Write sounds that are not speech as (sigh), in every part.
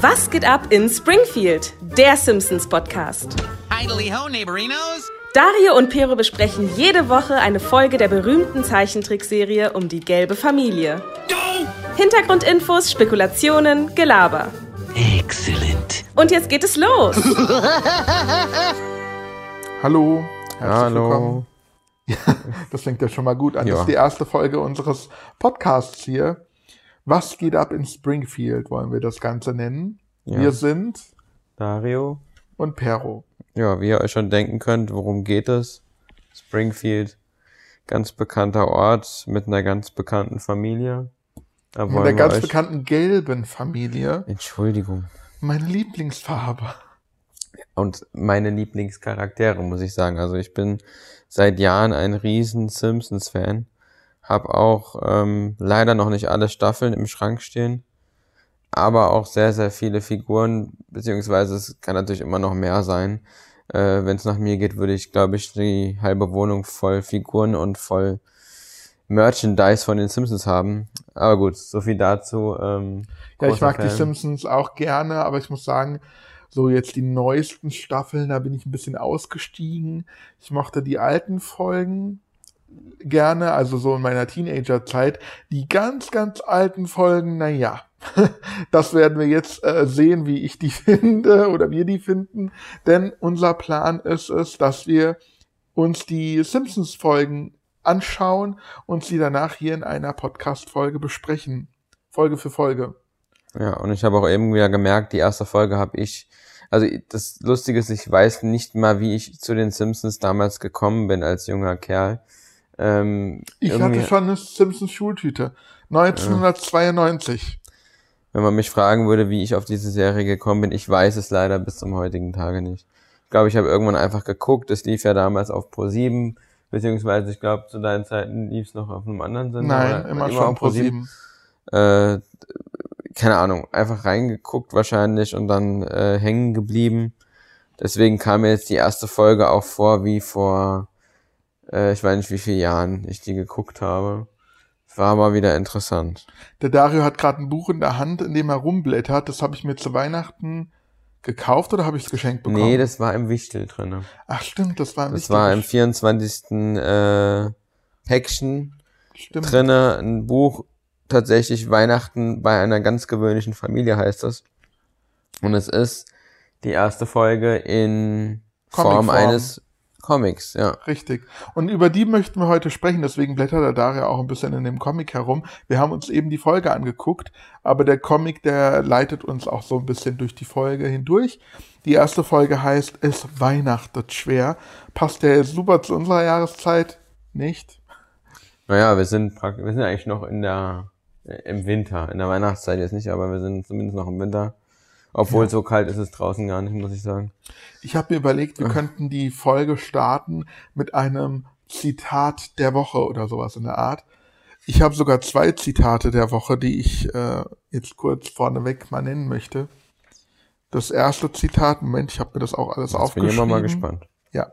Was geht ab in Springfield? Der Simpsons Podcast. Idly ho, neighborinos. Dario und Pero besprechen jede Woche eine Folge der berühmten Zeichentrickserie um die gelbe Familie. Hintergrundinfos, Spekulationen, Gelaber. Excellent. Und jetzt geht es los. (laughs) Hallo. herzlich Hallo. willkommen. Ja, das fängt ja schon mal gut an. Das Ja. ist die erste Folge unseres Podcasts hier. Was geht ab in Springfield, wollen wir das Ganze nennen. Ja. Wir sind Dario. und Pero. Ja, wie ihr euch schon denken könnt, worum geht es? Springfield, ganz bekannter Ort mit einer ganz bekannten Familie. Mit wir ganz euch... bekannten gelben Familie. Entschuldigung. Meine Lieblingsfarbe. Und meine Lieblingscharaktere, muss ich sagen. Also ich bin seit Jahren ein riesen Simpsons-Fan. Hab auch ähm, leider noch nicht alle Staffeln im Schrank stehen. Aber auch sehr, sehr viele Figuren, beziehungsweise es kann natürlich immer noch mehr sein. Äh, Wenn es nach mir geht, würde ich, glaube ich, die halbe Wohnung voll Figuren und voll Merchandise von den Simpsons haben. Aber gut, so viel dazu. Ähm, Ja, ich mag die Fan. Simpsons auch gerne, aber ich muss sagen, so jetzt die neuesten Staffeln, da bin ich ein bisschen ausgestiegen. Ich mochte die alten Folgen gerne, also so in meiner Teenagerzeit. Die ganz, ganz alten Folgen, na ja, (laughs) das werden wir jetzt äh, sehen, wie ich die (laughs) finde oder wir die finden. Denn unser Plan ist es, dass wir uns die Simpsons-Folgen anschauen und sie danach hier in einer Podcast-Folge besprechen. Folge für Folge. Ja, und ich habe auch eben wieder gemerkt, die erste Folge habe ich, also das Lustige ist, ich weiß nicht mal, wie ich zu den Simpsons damals gekommen bin als junger Kerl. Ähm, Ich hatte schon eine Simpsons Schultüte. 1992. Wenn man mich fragen würde, wie ich auf diese Serie gekommen bin, ich weiß es leider bis zum heutigen Tage nicht. Ich glaube, ich habe irgendwann einfach geguckt, es lief ja damals auf Pro 7, beziehungsweise ich glaube, zu deinen Zeiten lief es noch auf einem anderen Sender. Nein, oder? immer, schon auf pro 7. äh, keine Ahnung, einfach reingeguckt wahrscheinlich und dann äh, hängen geblieben. Deswegen kam mir jetzt die erste Folge auch vor, wie vor, äh, ich weiß nicht wie viele Jahren ich die geguckt habe. War aber wieder interessant. Der Dario hat gerade ein Buch in der Hand, in dem er rumblättert. Das habe ich mir zu Weihnachten gekauft oder habe ich es geschenkt bekommen? Nee, das war im Wichtel drinne. Ach stimmt, das war ein Das wichtiges- war im 24. Äh, Päckchen stimmt. drinne, ein Buch, tatsächlich Weihnachten bei einer ganz gewöhnlichen Familie heißt das. Und es ist die erste Folge in Form Comicform. eines Comics, ja. Richtig. Und über die möchten wir heute sprechen, deswegen blättert der Dario auch ein bisschen in dem Comic herum. Wir haben uns eben die Folge angeguckt, aber der Comic, der leitet uns auch so ein bisschen durch die Folge hindurch. Die erste Folge heißt Es weihnachtet schwer. Passt der jetzt super zu unserer Jahreszeit? Nicht? Naja, wir sind praktisch, wir sind eigentlich noch in der, äh, im Winter, in der Weihnachtszeit jetzt nicht, aber wir sind zumindest noch im Winter. Obwohl so kalt ist es draußen gar nicht, muss ich sagen. Ich habe mir überlegt, wir könnten die Folge starten mit einem Zitat der Woche oder sowas in der Art. Ich habe sogar zwei Zitate der Woche, die ich äh, jetzt kurz vorneweg mal nennen möchte. Das erste Zitat, Moment, ich habe mir das auch alles Jetzt bin ich aufgeschrieben. immer mal gespannt. Ja.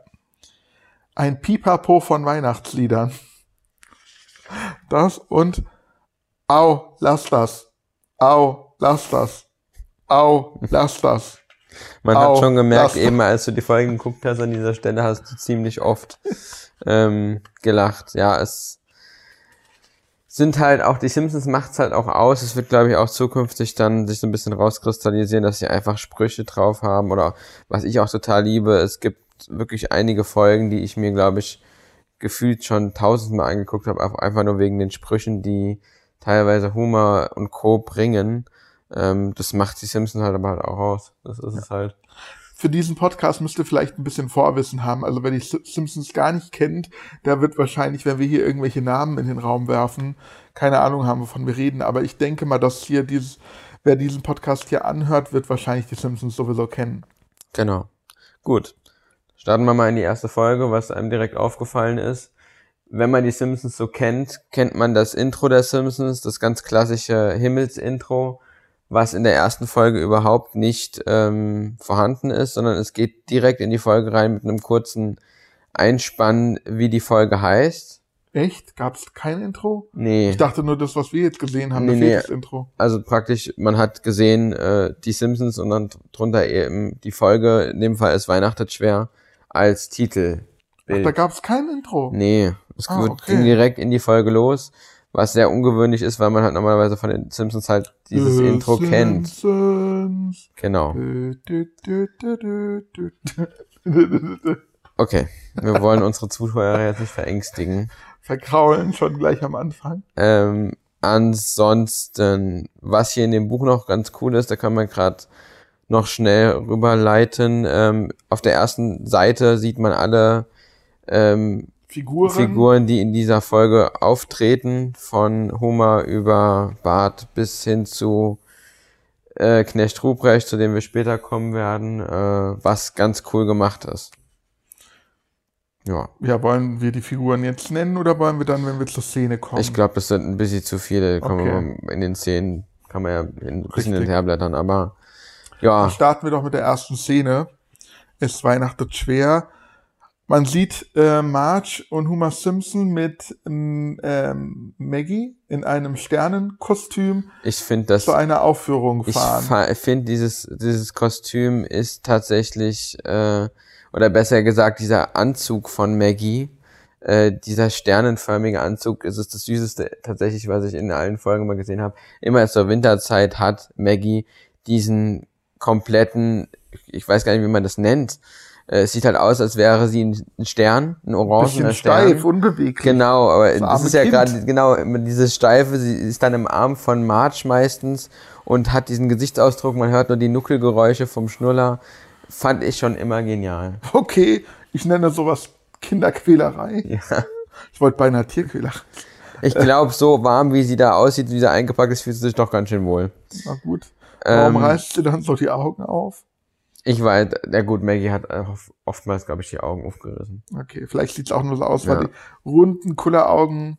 Ein Pipapo von Weihnachtsliedern. Das und Au, lass das. Au, lass das. Au, lass das. Man Au, hat schon gemerkt, eben als du die Folgen geguckt hast, an dieser Stelle hast du ziemlich oft ähm, gelacht. Ja, es sind halt auch, die Simpsons macht's halt auch aus. Es wird, glaube ich, auch zukünftig dann sich so ein bisschen rauskristallisieren, dass sie einfach Sprüche drauf haben. Oder was ich auch total liebe, es gibt wirklich einige Folgen, die ich mir, glaube ich, gefühlt schon tausendmal angeguckt habe, einfach nur wegen den Sprüchen, die teilweise Humor und Co. bringen. Ähm, das macht die Simpsons halt aber halt auch aus. Das ist es halt. für diesen Podcast müsst ihr vielleicht ein bisschen Vorwissen haben. Also wer die Si- Simpsons gar nicht kennt, der wird wahrscheinlich, wenn wir hier irgendwelche Namen in den Raum werfen, keine Ahnung haben, wovon wir reden. Aber ich denke mal, dass hier dieses, wer diesen Podcast hier anhört, wird wahrscheinlich die Simpsons sowieso kennen. Genau. Gut. Starten wir mal in die erste Folge, was einem direkt aufgefallen ist. Wenn man die Simpsons so kennt, kennt man das Intro der Simpsons, das ganz klassische Himmelsintro, was in der ersten Folge überhaupt nicht ähm, vorhanden ist, sondern es geht direkt in die Folge rein mit einem kurzen Einspann, wie die Folge heißt. Echt? Gab es kein Intro? Nee. Ich dachte nur, das, was wir jetzt gesehen haben, Nee, das nee. nee. das Intro. Also praktisch, man hat gesehen, äh, die Simpsons und dann drunter eben die Folge, in dem Fall ist Weihnachtet schwer, als Titel. Ach, da gab es kein Intro. Nee, es Ah, okay. ging direkt in die Folge los, was sehr ungewöhnlich ist, weil man halt normalerweise von den Simpsons halt dieses The Intro kennt. Simpsons. Genau. Dü, dü. Okay, wir wollen unsere Zuhörer jetzt nicht verängstigen. Verkraulen schon gleich am Anfang. Ähm, ansonsten, was hier in dem Buch noch ganz cool ist, da kann man gerade noch schnell rüberleiten. Ähm, auf der ersten Seite sieht man alle ähm, Figuren. Figuren, die in dieser Folge auftreten, von Homer über Bart bis hin zu äh, Knecht Ruprecht, zu dem wir später kommen werden, äh, was ganz cool gemacht ist. Ja, Ja, wollen wir die Figuren jetzt nennen oder wollen wir dann, wenn wir zur Szene kommen? ich glaube, das sind ein bisschen zu viele. Okay. in den Szenen kann man ja ein bisschen Richtig. hinterherblättern, aber ja, Dann starten wir doch mit der ersten Szene. Es weihnachtet schwer. Man sieht äh, Marge und Homer Simpson mit ähm, ähm, Maggie in einem Sternenkostüm ich finde das zu einer Aufführung Ich fahren. finde, dieses, dieses Kostüm ist tatsächlich, äh, oder besser gesagt, dieser Anzug von Maggie, äh, dieser sternenförmige Anzug, ist es das Süßeste tatsächlich, was ich in allen Folgen mal gesehen habe. Immer zur Winterzeit hat Maggie diesen kompletten, ich weiß gar nicht, wie man das nennt, es sieht halt aus, als wäre sie ein Stern, ein orangener Stern. steif, unbeweglich. Genau, aber Das das, ist ja gerade, genau, dieses Steife, sie ist dann im Arm von Marge meistens und hat diesen Gesichtsausdruck, man hört nur die Nuckelgeräusche vom Schnuller. Fand ich schon immer genial. Okay, ich nenne sowas Kinderquälerei. (laughs) Ja. Ich wollte beinahe Tierquälerei. Ich glaube, so warm, wie sie da aussieht, wie sie eingepackt ist, fühlt sie sich doch ganz schön wohl. Na gut. Warum Ähm, reißt sie dann so die Augen auf? Ich weiß, ja gut, Maggie hat oftmals, glaube ich, die Augen aufgerissen. Okay, vielleicht sieht's auch nur so aus, Ja. weil die runden Kulleraugen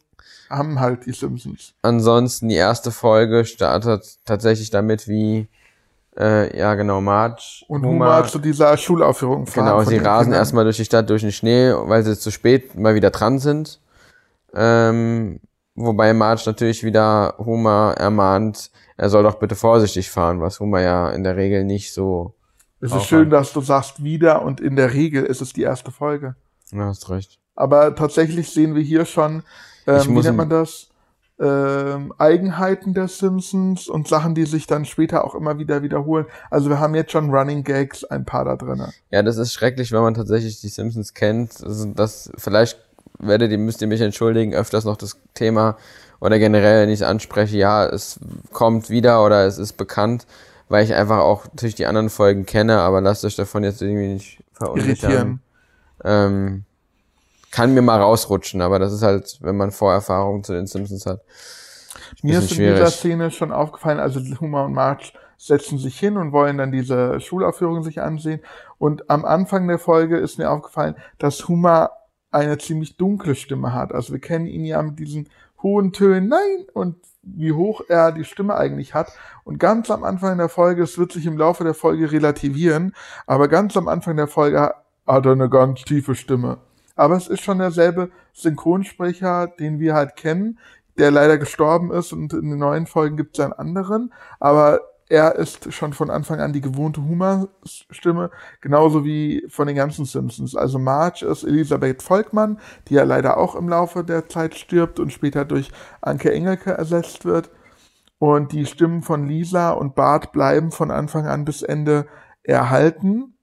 haben halt die Simpsons. Ansonsten, die erste Folge startet tatsächlich damit, wie, äh, ja genau, Marge, Und Homer, zu dieser Schulaufführung fahren. Genau, sie rasen Kindern. erstmal durch die Stadt, durch den Schnee, weil sie zu spät mal wieder dran sind. Ähm, wobei Marge natürlich wieder Homer ermahnt, er soll doch bitte vorsichtig fahren, was Homer ja in der Regel nicht so. Es ist schön, an. dass du sagst wieder und in der Regel ist es die erste Folge. Ja, hast recht. Aber tatsächlich sehen wir hier schon, ähm, wie nennt man das? Ähm, Eigenheiten der Simpsons und Sachen, die sich dann später auch immer wieder wiederholen. Also wir haben jetzt schon Running Gags, ein paar da drin. Ja, das ist schrecklich, wenn man tatsächlich die Simpsons kennt. Also das, vielleicht werdet ihr, müsst ihr mich entschuldigen, öfters noch das Thema oder generell, es anspreche, ja, es kommt wieder oder es ist bekannt, weil ich einfach auch natürlich die anderen Folgen kenne, aber lasst euch davon jetzt irgendwie nicht verunsichern. Irritieren. Ähm, kann mir mal rausrutschen, aber das ist halt, wenn man Vorerfahrungen zu den Simpsons hat. Mir ist in dieser. Szene schon aufgefallen, also Homer und Marge setzen sich hin und wollen dann diese Schulaufführung sich ansehen. Und am Anfang der Folge ist mir aufgefallen, dass Homer eine ziemlich dunkle Stimme hat. Also wir kennen ihn ja mit diesen hohen Tönen, nein, und wie hoch er die Stimme eigentlich hat. Und ganz am Anfang der Folge, es wird sich im Laufe der Folge relativieren, aber ganz am Anfang der Folge hat er eine ganz tiefe Stimme. Aber es ist schon derselbe Synchronsprecher, den wir halt kennen, der leider gestorben ist und in den neuen Folgen gibt es einen anderen. Aber er ist schon von Anfang an die gewohnte Humorstimme, genauso wie von den ganzen Simpsons. Also Marge ist Elisabeth Volkmann, die ja leider auch im Laufe der Zeit stirbt und später durch Anke Engelke ersetzt wird. Und die Stimmen von Lisa und Bart bleiben von Anfang an bis Ende erhalten.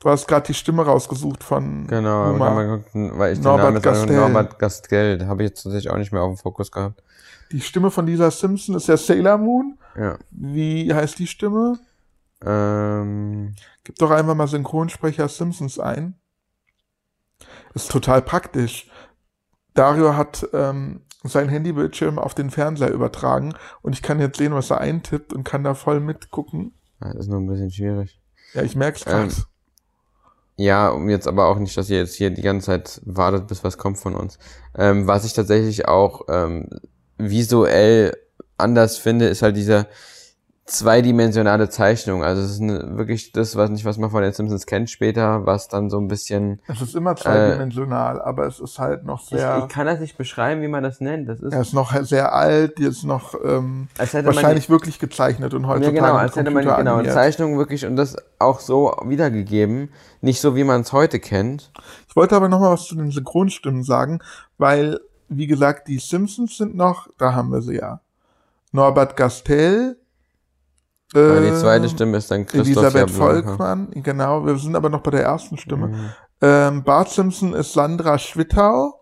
Du hast gerade die Stimme rausgesucht von Genau, gucken, weil ich Norbert den Namen jetzt auch- Gastel. Norbert Gastgeld habe ich jetzt tatsächlich auch nicht mehr auf dem Fokus gehabt. Die Stimme von Lisa Simpson ist ja Sailor Moon. Ja. Wie heißt die Stimme? Ähm, Gib doch einfach mal Synchronsprecher Simpsons ein. Ist total praktisch. Dario hat ähm, sein Handybildschirm auf den Fernseher übertragen und ich kann jetzt sehen, was er eintippt und kann da voll mitgucken. das ist nur ein bisschen schwierig. Ja, ich merk's grad. Ähm, Ja, um jetzt aber auch nicht, dass ihr jetzt hier die ganze Zeit wartet, bis was kommt von uns. Ähm, was ich tatsächlich auch ähm, visuell anders finde, ist halt dieser zweidimensionale Zeichnung. Also es ist eine, wirklich das, was nicht, was man von den Simpsons kennt später, was dann so ein bisschen. Es ist immer zweidimensional, aber es ist halt noch Ich, sehr. ich kann das nicht beschreiben, wie man das nennt. Das ist er ist noch sehr alt, die ist noch ähm, Als hätte man wahrscheinlich wirklich gezeichnet und Ja, heutzutage genau, mit als hätte man genau eine animiert. Zeichnung wirklich und das auch so wiedergegeben. Nicht so, wie man es heute kennt. Ich wollte aber noch mal was zu den Synchronstimmen sagen, weil, wie gesagt, die Simpsons sind noch, da haben wir sie ja. Norbert Gastel. Aber die ähm, zweite Stimme ist dann Christoph Elisabeth Jablonka. Volkmann, genau, wir sind aber noch bei der ersten Stimme. Mhm. Ähm, Bart Simpson ist Sandra Schwittau.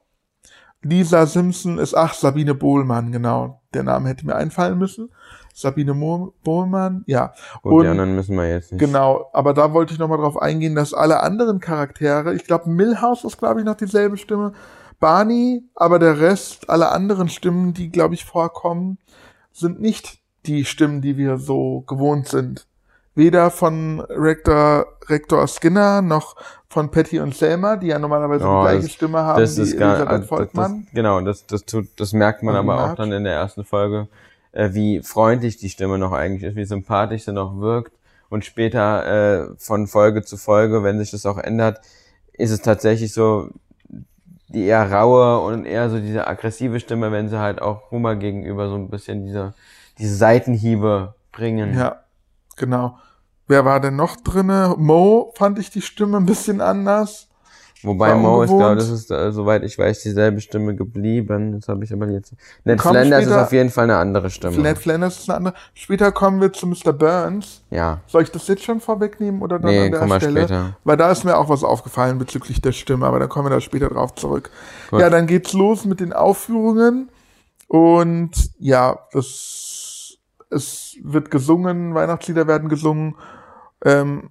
Lisa Simpson ist, ach, Sabine Bohlmann, genau. Der Name hätte mir einfallen müssen. Sabine Mo Bohlmann, ja. Gut, Und- die anderen müssen wir jetzt nicht. Genau, aber da wollte ich nochmal drauf eingehen, dass alle anderen Charaktere, ich glaube, Millhouse ist, glaube ich, noch dieselbe Stimme. Barney, aber der Rest, alle anderen Stimmen, die, glaube ich, vorkommen, sind nicht die Stimmen, die wir so gewohnt sind. Weder von Rektor, Rektor Skinner noch von Patty und Selma, die ja normalerweise Oh, die gleiche das- Stimme haben das wie ist gar, Elisabeth also das, Volkmann. das, genau, das, das tut, das merkt man aber auch dann in der ersten Folge, äh, wie freundlich die Stimme noch eigentlich ist, wie sympathisch sie noch wirkt. Und später, äh, von Folge zu Folge, wenn sich das auch ändert, ist es tatsächlich so, die eher raue und eher so diese aggressive Stimme, wenn sie halt auch Humor gegenüber so ein bisschen diese, diese Seitenhiebe bringen. Ja, genau. Wer war denn noch drinne? Mo fand ich die Stimme ein bisschen anders. Wobei War Mo ist, glaube das ist, äh, soweit ich weiß, dieselbe Stimme geblieben. Das habe ich aber jetzt. Ned Kommt Flanders ist später- auf jeden Fall eine andere Stimme. Ned Flanders ist eine andere. Später kommen wir zu Mr. Burns. ja. Soll ich das jetzt schon vorwegnehmen oder dann Nee, an der komm mal Stelle? später. Weil da ist mir auch was aufgefallen bezüglich der Stimme, aber da kommen wir da später drauf zurück. Gut. Ja, dann geht's los mit den Aufführungen und ja, das es wird gesungen, Weihnachtslieder werden gesungen. Ähm,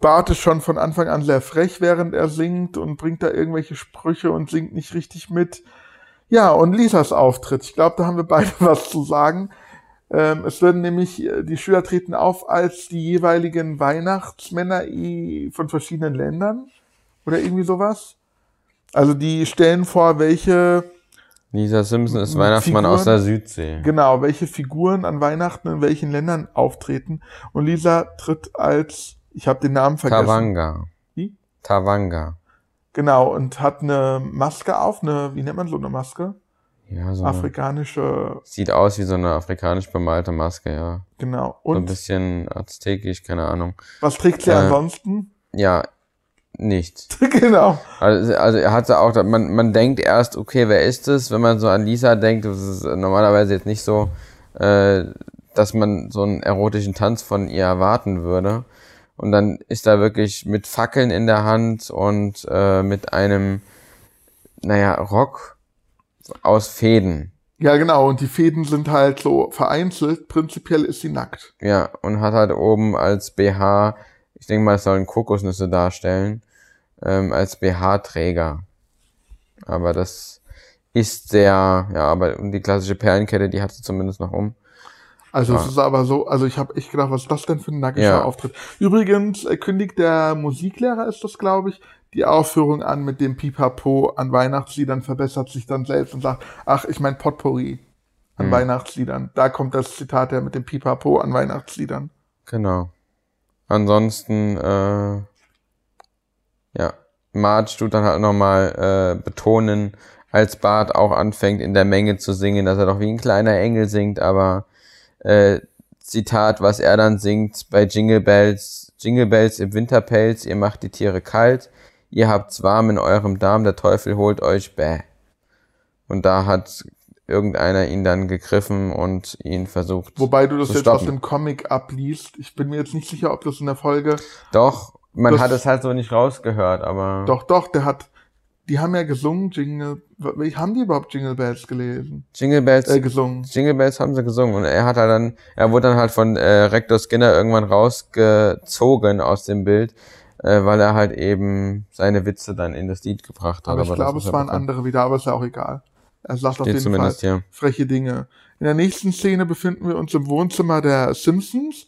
Bart ist schon von Anfang an sehr frech, während er singt und bringt da irgendwelche Sprüche und singt nicht richtig mit. Ja, und Lisas Auftritt. Ich glaube, da haben wir beide (laughs) was zu sagen. Ähm, es werden nämlich, äh, die Schüler treten auf als die jeweiligen Weihnachtsmänner von verschiedenen Ländern oder irgendwie sowas. Also die stellen vor, welche, Lisa Simpson ist Weihnachtsmann Figuren? aus der Südsee. genau, welche Figuren an Weihnachten in welchen Ländern auftreten. Und Lisa tritt als, ich habe den Namen vergessen. Tawanga. Wie? Tawanga. Genau, und hat eine Maske auf, eine, wie nennt man so eine Maske? Ja, so. Afrikanische, sieht aus wie so eine afrikanisch bemalte Maske, ja. genau. So ein Und bisschen aztekisch, keine Ahnung. was trägt sie Äh, ansonsten? Ja, nicht. (laughs) genau. Also, also er hatte auch, man, man denkt erst, okay, wer ist es? Wenn man so an Lisa denkt, das ist normalerweise jetzt nicht so, äh, dass man so einen erotischen Tanz von ihr erwarten würde. Und dann ist da wirklich mit Fackeln in der Hand und äh, mit einem, naja, Rock aus Fäden. Ja, genau. Und die Fäden sind halt so vereinzelt. Prinzipiell ist sie nackt. Ja, und hat halt oben als BH, ich denke mal, es sollen Kokosnüsse darstellen, ähm, als BH-Träger. Aber das ist sehr, ja, aber die klassische Perlenkette, die hat sie zumindest noch um. Also Ja. es ist aber so, also ich habe echt gedacht, was ist das denn für ein nackiger Ja. Auftritt? Übrigens äh, kündigt der Musiklehrer, ist das glaube ich, die Aufführung an mit dem Pipapo an Weihnachtsliedern, verbessert sich dann selbst und sagt, ach, ich mein Potpourri an Hm. Weihnachtsliedern. Da kommt das Zitat her mit dem Pipapo an Weihnachtsliedern. Genau. Ansonsten, äh, ja, Marge tut dann halt nochmal äh, betonen, als Bart auch anfängt in der Menge zu singen, dass er doch wie ein kleiner Engel singt, aber äh, Zitat, was er dann singt bei Jingle Bells, Jingle Bells im Winterpelz, ihr macht die Tiere kalt, ihr habt's warm in eurem Darm, der Teufel holt euch bäh. Und da hat irgendeiner ihn dann gegriffen und ihn versucht. Wobei du das jetzt aus dem Comic abliest. Ich bin mir jetzt nicht sicher, ob das in der Folge. Doch, man hat es halt so nicht rausgehört, aber. Doch, doch, der hat. Die haben ja gesungen, Jingle. Haben die überhaupt Jingle Bells gelesen? Jingle Bells, Äh, gesungen. Jingle Bells haben sie gesungen und er hat halt dann, er wurde dann halt von äh, Rektor Skinner irgendwann rausgezogen aus dem Bild, äh, weil er halt eben seine Witze dann in das Lied gebracht hat. Aber ich das glaube, es ja waren bekannt. andere wieder, aber ist ja auch egal. Er sagt auf Steht jeden zumindest Fall freche Dinge. In der nächsten Szene befinden wir uns im Wohnzimmer der Simpsons.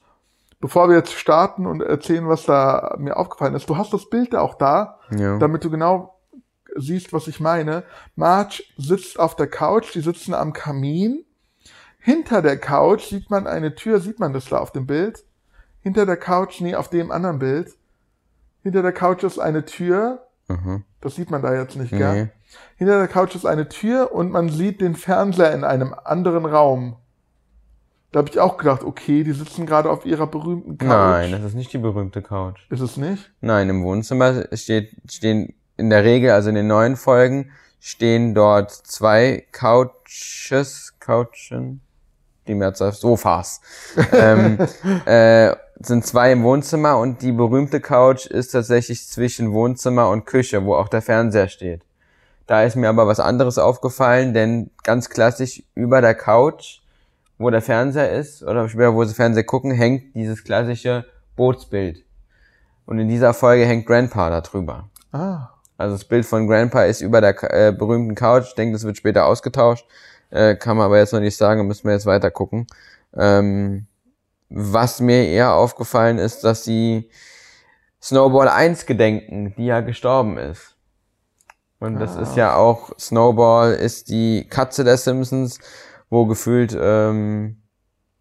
Bevor wir jetzt starten und erzählen, was da mir aufgefallen ist, du hast das Bild auch da, Ja. damit du genau siehst, was ich meine. Marge sitzt auf der Couch, die sitzen am Kamin. hinter der Couch sieht man eine Tür, sieht man das da auf dem Bild? Hinter der Couch, nee, auf dem anderen Bild. Hinter der Couch ist eine Tür. Mhm. Das sieht man da jetzt nicht, Nee. gell? Hinter der Couch ist eine Tür und man sieht den Fernseher in einem anderen Raum. Da habe ich auch gedacht, okay, die sitzen gerade auf ihrer berühmten Couch. Nein, das ist nicht die berühmte Couch. Ist es nicht? Nein, im Wohnzimmer steht, stehen in der Regel, also in den neuen Folgen, stehen dort zwei Couches, Couchen, die Mehrzahl Sofas. (laughs) ähm, äh, sind zwei im Wohnzimmer und die berühmte Couch ist tatsächlich zwischen Wohnzimmer und Küche, wo auch der Fernseher steht. Da ist mir aber was anderes aufgefallen, denn ganz klassisch über der Couch, wo der Fernseher ist, oder später, wo sie Fernseher gucken, hängt dieses klassische Bootsbild. Und in dieser Folge hängt Grandpa da drüber. Ah. Also das Bild von Grandpa ist über der äh, berühmten Couch. Ich denke, das wird später ausgetauscht. Äh, kann man aber jetzt noch nicht sagen, müssen wir jetzt weiter gucken. Ähm, was mir eher aufgefallen ist, dass sie Snowball 1 gedenken, die ja gestorben ist. Und das ist ja auch, Snowball ist die Katze der Simpsons, wo gefühlt, ähm,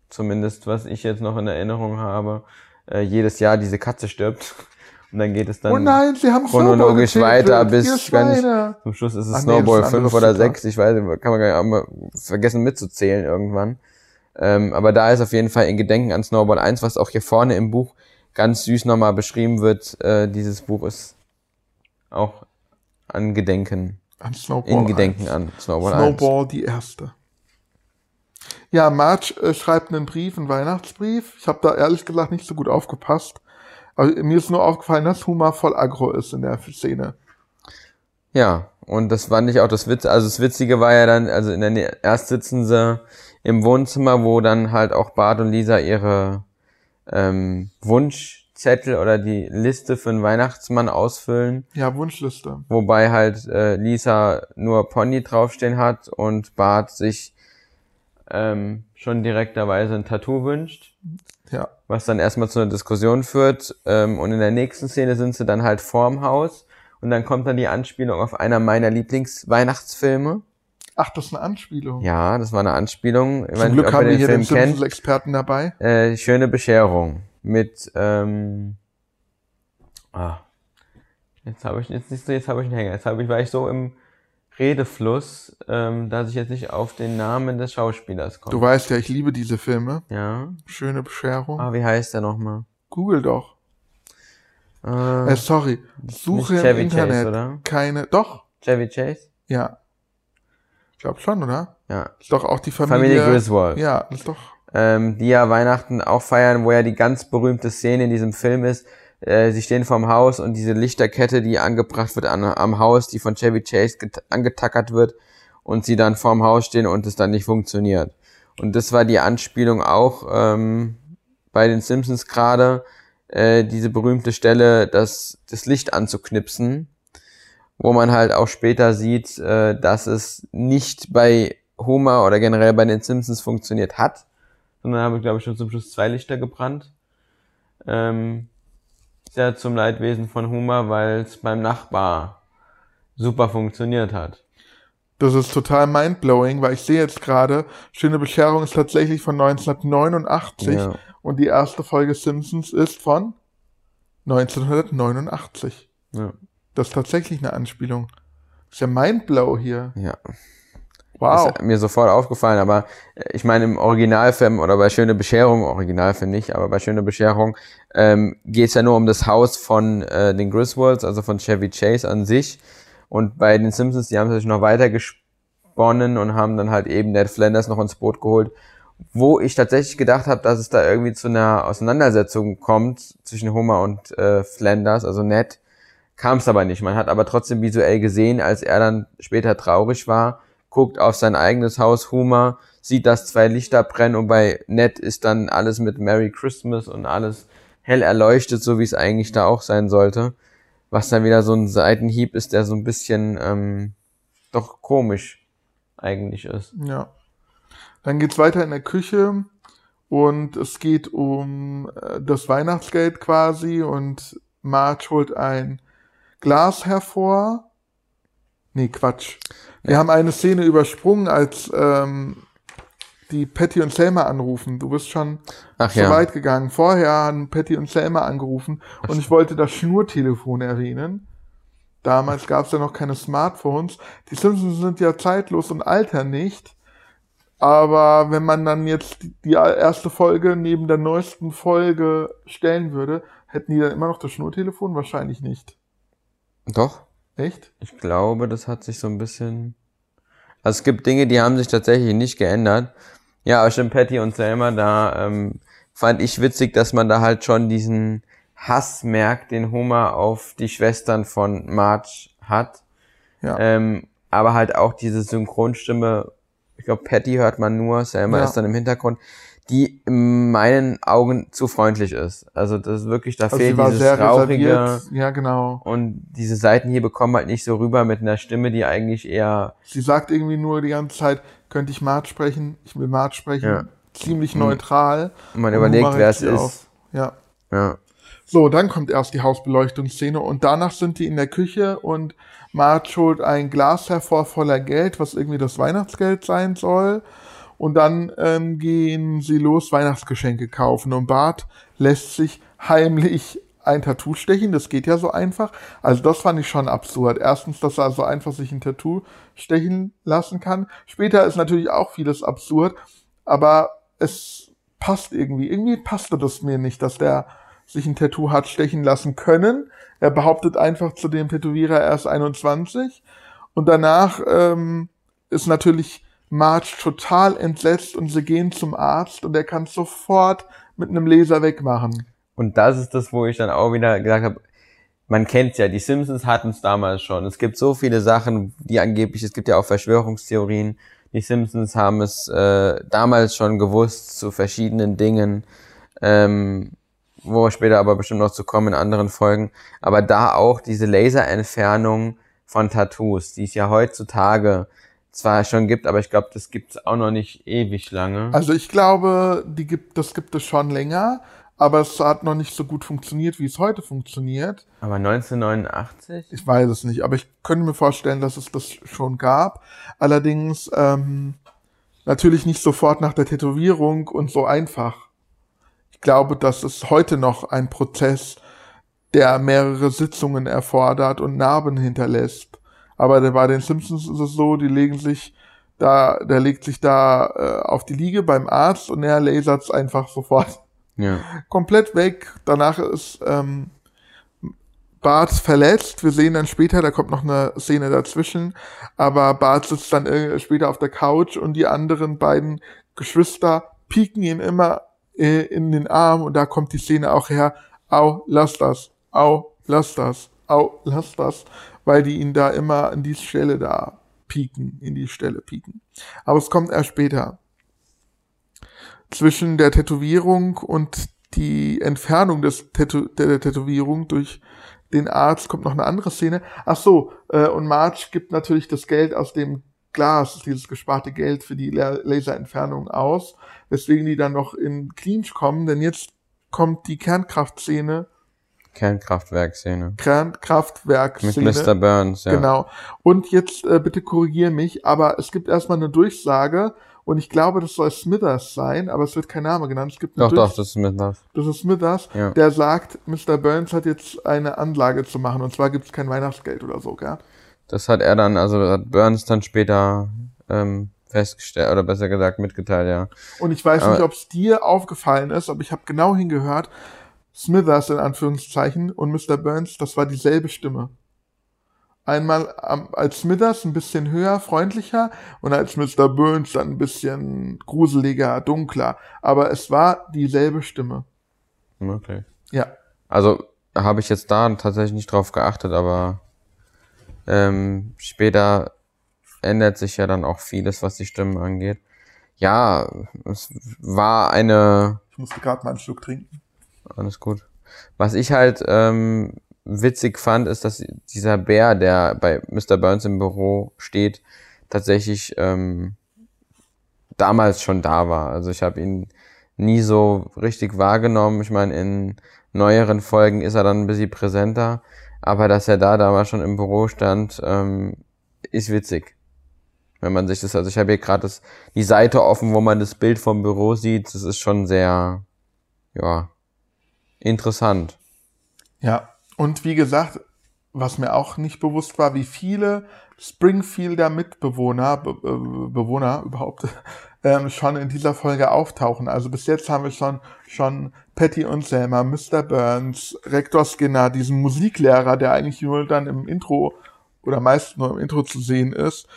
zumindest was ich jetzt noch in Erinnerung habe, äh, jedes Jahr diese Katze stirbt. (laughs) Und dann geht es dann oh nein, sie haben chronologisch weiter bis Schweine. zum Schluss ist es Ach nee, Snowball ein 5 oder anderes 6, ich weiß, kann man gar nicht vergessen mitzuzählen irgendwann. Ähm, aber da ist auf jeden Fall in Gedenken an Snowball 1, was auch hier vorne im Buch ganz süß nochmal beschrieben wird. Äh, dieses Buch ist auch an Gedenken, An Snowball in Gedenken 1. an Snowball, 1. Snowball, die erste. Ja, Marge äh, schreibt einen Brief, einen Weihnachtsbrief. Ich habe da ehrlich gesagt nicht so gut aufgepasst. Aber mir ist nur aufgefallen, dass Huma voll aggro ist in der Szene. Ja, und das fand ich auch das Witz. Also das Witzige war ja dann, also in der Nä- erst sitzen sie im Wohnzimmer, wo dann halt auch Bart und Lisa ihre ähm, Wunschzettel oder die Liste für einen Weihnachtsmann ausfüllen, Ja, Wunschliste. wobei halt äh, Lisa nur Pony draufstehen hat und Bart sich ähm, schon direkterweise ein Tattoo wünscht Ja. was dann erstmal zu einer Diskussion führt. Ähm, und in der nächsten Szene sind sie dann halt vorm Haus und dann kommt dann die Anspielung auf einer meiner Lieblingsweihnachtsfilme. Ach, das ist eine Anspielung. Ja, das war eine Anspielung. Ich weiß Zum nicht, Glück haben wir den hier den Film kennt. Simpsons-Experten dabei. Äh, Schöne Bescherung mit ähm, ah, jetzt habe ich jetzt nicht so, jetzt habe ich einen Hänger. Jetzt habe ich war ich so im Redefluss, ähm, dass ich jetzt nicht auf den Namen des Schauspielers komme. Du weißt ja, ich liebe diese Filme. ja. Schöne Bescherung. Ah, wie heißt der nochmal? Google doch. Äh, Äh, sorry. Suche im Chevy Internet. Chase, oder? Keine. Doch. Chevy Chase? Ja. Ich glaube schon, oder? Ja. Ist doch auch die Familie. Familie Griswold. Ja, ist doch. ähm, die ja Weihnachten auch feiern, wo ja die ganz berühmte Szene in diesem Film ist. Äh, sie stehen vorm Haus und diese Lichterkette, die angebracht wird an, am Haus, die von Chevy Chase get- angetackert wird und sie dann vorm Haus stehen und es dann nicht funktioniert. Und das war die Anspielung auch ähm, bei den Simpsons gerade, äh, diese berühmte Stelle, das, das Licht anzuknipsen, wo man halt auch später sieht, äh, dass es nicht bei Homer oder generell bei den Simpsons funktioniert hat, sondern habe ich glaube ich schon zum Schluss zwei Lichter gebrannt. Ähm, sehr zum Leidwesen von Homer, weil es beim Nachbar super funktioniert hat. Das ist total mindblowing, weil ich sehe jetzt gerade, Schöne Bescherung ist tatsächlich von 1989 Ja. und die erste Folge Simpsons ist von 1989. Ja. Das ist tatsächlich eine Anspielung. Das ist ja Mindblow hier. ja. Wow. Ist mir sofort aufgefallen, aber äh, ich meine im Originalfilm oder bei Schöne Bescherung, Originalfilm nicht, aber bei Schöne Bescherung ähm, geht es ja nur um das Haus von äh, den Griswolds, also von Chevy Chase an sich. Und bei den Simpsons, die haben sich noch weiter gesponnen und haben dann halt eben Ned Flanders noch ins Boot geholt, wo ich tatsächlich gedacht habe, dass es da irgendwie zu einer Auseinandersetzung kommt zwischen Homer und äh, Flanders, also Ned. Kam es aber nicht. Man hat aber trotzdem visuell gesehen, als er dann später traurig war, guckt auf sein eigenes Haus, Homer, sieht, dass zwei Lichter brennen und bei Ned ist dann alles mit Merry Christmas und alles hell erleuchtet, so wie es eigentlich da auch sein sollte. Was dann wieder so ein Seitenhieb ist, der so ein bisschen ähm, doch komisch eigentlich ist. Ja. Dann geht's weiter in der Küche und es geht um äh, das Weihnachtsgeld quasi und Marge holt ein Glas hervor. Nee, Quatsch. Wir haben eine Szene übersprungen, als ähm, die Patty und Selma anrufen. Du bist schon Ach so ja. weit gegangen. Vorher haben Patty und Selma angerufen und ich wollte das Schnurtelefon erwähnen. Damals gab es ja noch keine Smartphones. Die Simpsons sind ja zeitlos und altern nicht. Aber wenn man dann jetzt die- die erste Folge neben der neuesten Folge stellen würde, hätten die dann immer noch das Schnurtelefon? Wahrscheinlich nicht. Doch. Echt? Ich glaube, das hat sich so ein bisschen. Also es gibt Dinge, die haben sich tatsächlich nicht geändert. Ja, aber stimmt, Patty und Selma, da ähm, fand ich witzig, dass man da halt schon diesen Hass merkt, den Homer auf die Schwestern von Marge hat. Ja. Ähm, aber halt auch diese Synchronstimme, ich glaube, Patty hört man nur, Selma Ja. ist dann im Hintergrund, die in meinen Augen zu freundlich ist. Also das ist wirklich, da Also fehlt dieses sehr rauchige. Ja, genau. und diese Seiten hier bekommen halt nicht so rüber mit einer Stimme, die eigentlich eher Sie sagt irgendwie nur die ganze Zeit, könnte ich Mart sprechen? Ich will Mart sprechen. Ja. Ziemlich neutral. man Und überlegt, Homer wer es ist. auf. Ja. Ja. So, dann kommt erst die Hausbeleuchtungsszene und danach sind die in der Küche und Marge holt ein Glas hervor voller Geld, was irgendwie das Weihnachtsgeld sein soll. Und dann ähm, gehen sie los Weihnachtsgeschenke kaufen und Bart lässt sich heimlich ein Tattoo stechen. Das geht ja so einfach. Also das fand ich schon absurd. Erstens, dass er so einfach sich ein Tattoo stechen lassen kann. Später ist natürlich auch vieles absurd, aber es passt irgendwie. Irgendwie passte das mir nicht, dass der sich ein Tattoo hat stechen lassen können. Er behauptet einfach zu dem Tätowierer, er ist 21. Und danach ähm, ist natürlich Marge total entsetzt und sie gehen zum Arzt und er kann sofort mit einem Laser wegmachen. Und das ist das, wo ich dann auch wieder gesagt habe, man kennt's ja, die Simpsons hatten es damals schon. Es gibt so viele Sachen, die angeblich, es gibt ja auch Verschwörungstheorien. Die Simpsons haben es äh, damals schon gewusst zu verschiedenen Dingen, ähm, wo wir später aber bestimmt noch zu kommen in anderen Folgen. Aber da auch diese Laserentfernung von Tattoos, die es ja heutzutage zwar schon gibt, aber ich glaube, das gibt's auch noch nicht ewig lange. Also ich glaube, die gibt, das gibt es schon länger, aber es hat noch nicht so gut funktioniert, wie es heute funktioniert. aber 1989? Ich weiß es nicht, aber ich könnte mir vorstellen, dass es das schon gab. Allerdings ähm, natürlich nicht sofort nach der Tätowierung und so einfach. Ich glaube, das ist heute noch ein Prozess, der mehrere Sitzungen erfordert und Narben hinterlässt. Aber bei den Simpsons ist es so, die legen sich da, der legt sich da äh, auf die Liege beim Arzt und er lasert es einfach sofort Ja. komplett weg. Danach ist ähm, Bart verletzt. Wir sehen dann später, da kommt noch eine Szene dazwischen, aber Bart sitzt dann später auf der Couch und die anderen beiden Geschwister pieken ihn immer äh, in den Arm und da kommt die Szene auch her. Au, lass das. Au, lass das. Au, lass das. Weil die ihn da immer an die Stelle da pieken, in die Stelle pieken. Aber es kommt erst später zwischen der Tätowierung und die Entfernung des Tätow der, Tätowierung durch den Arzt kommt noch eine andere Szene. Ach so, äh, und Marge gibt natürlich das Geld aus dem Glas, dieses gesparte Geld für die La Laserentfernung aus, weswegen die dann noch in Clinch kommen, denn jetzt kommt die Kernkraftszene, Kernkraftwerkszene. Mit Kernkraftwerkszene. Mr. Burns, ja. Genau. Und jetzt äh, bitte korrigier mich, aber es gibt erstmal eine Durchsage und ich glaube, das soll Smithers sein, aber es wird kein Name genannt. Es gibt eine Doch, doch, Durch- das ist mit das. das ist Smithers, Ja. der sagt, Mr. Burns hat jetzt eine Anlage zu machen und zwar gibt es kein Weihnachtsgeld oder so, gell? Das hat er dann, also hat Burns dann später ähm, festgestellt, oder besser gesagt mitgeteilt, ja. Und ich weiß Aber- nicht, ob es dir aufgefallen ist, aber ich habe genau hingehört, Smithers in Anführungszeichen und Mr. Burns, das war dieselbe Stimme. Einmal als Smithers ein bisschen höher, freundlicher und als Mr. Burns dann ein bisschen gruseliger, dunkler. Aber es war dieselbe Stimme. Möglich. Ja. Also habe ich jetzt da tatsächlich nicht drauf geachtet, aber ähm, später ändert sich ja dann auch vieles, was die Stimmen angeht. Ja, es war eine Ich musste gerade mal einen Schluck trinken. Alles gut. Was ich halt ähm, witzig fand, ist, dass dieser Bär, der bei Mr. Burns im Büro steht, tatsächlich ähm, damals schon da war. Also ich habe ihn nie so richtig wahrgenommen. Ich meine, in neueren Folgen ist er dann ein bisschen präsenter, aber dass er da damals schon im Büro stand, ähm, ist witzig. Wenn man sich das, also ich habe hier gerade die Seite offen, wo man das Bild vom Büro sieht. Das ist schon sehr, ja, interessant. Ja, und wie gesagt, was mir auch nicht bewusst war, wie viele Springfielder Mitbewohner, Be äh, Bewohner (laughs) überhaupt, ähm, schon in dieser Folge auftauchen. Also bis jetzt haben wir schon, schon Patty und Selma, Mr. Burns, Rektor Skinner, diesen Musiklehrer, der eigentlich nur dann im Intro oder meist nur im Intro zu sehen ist,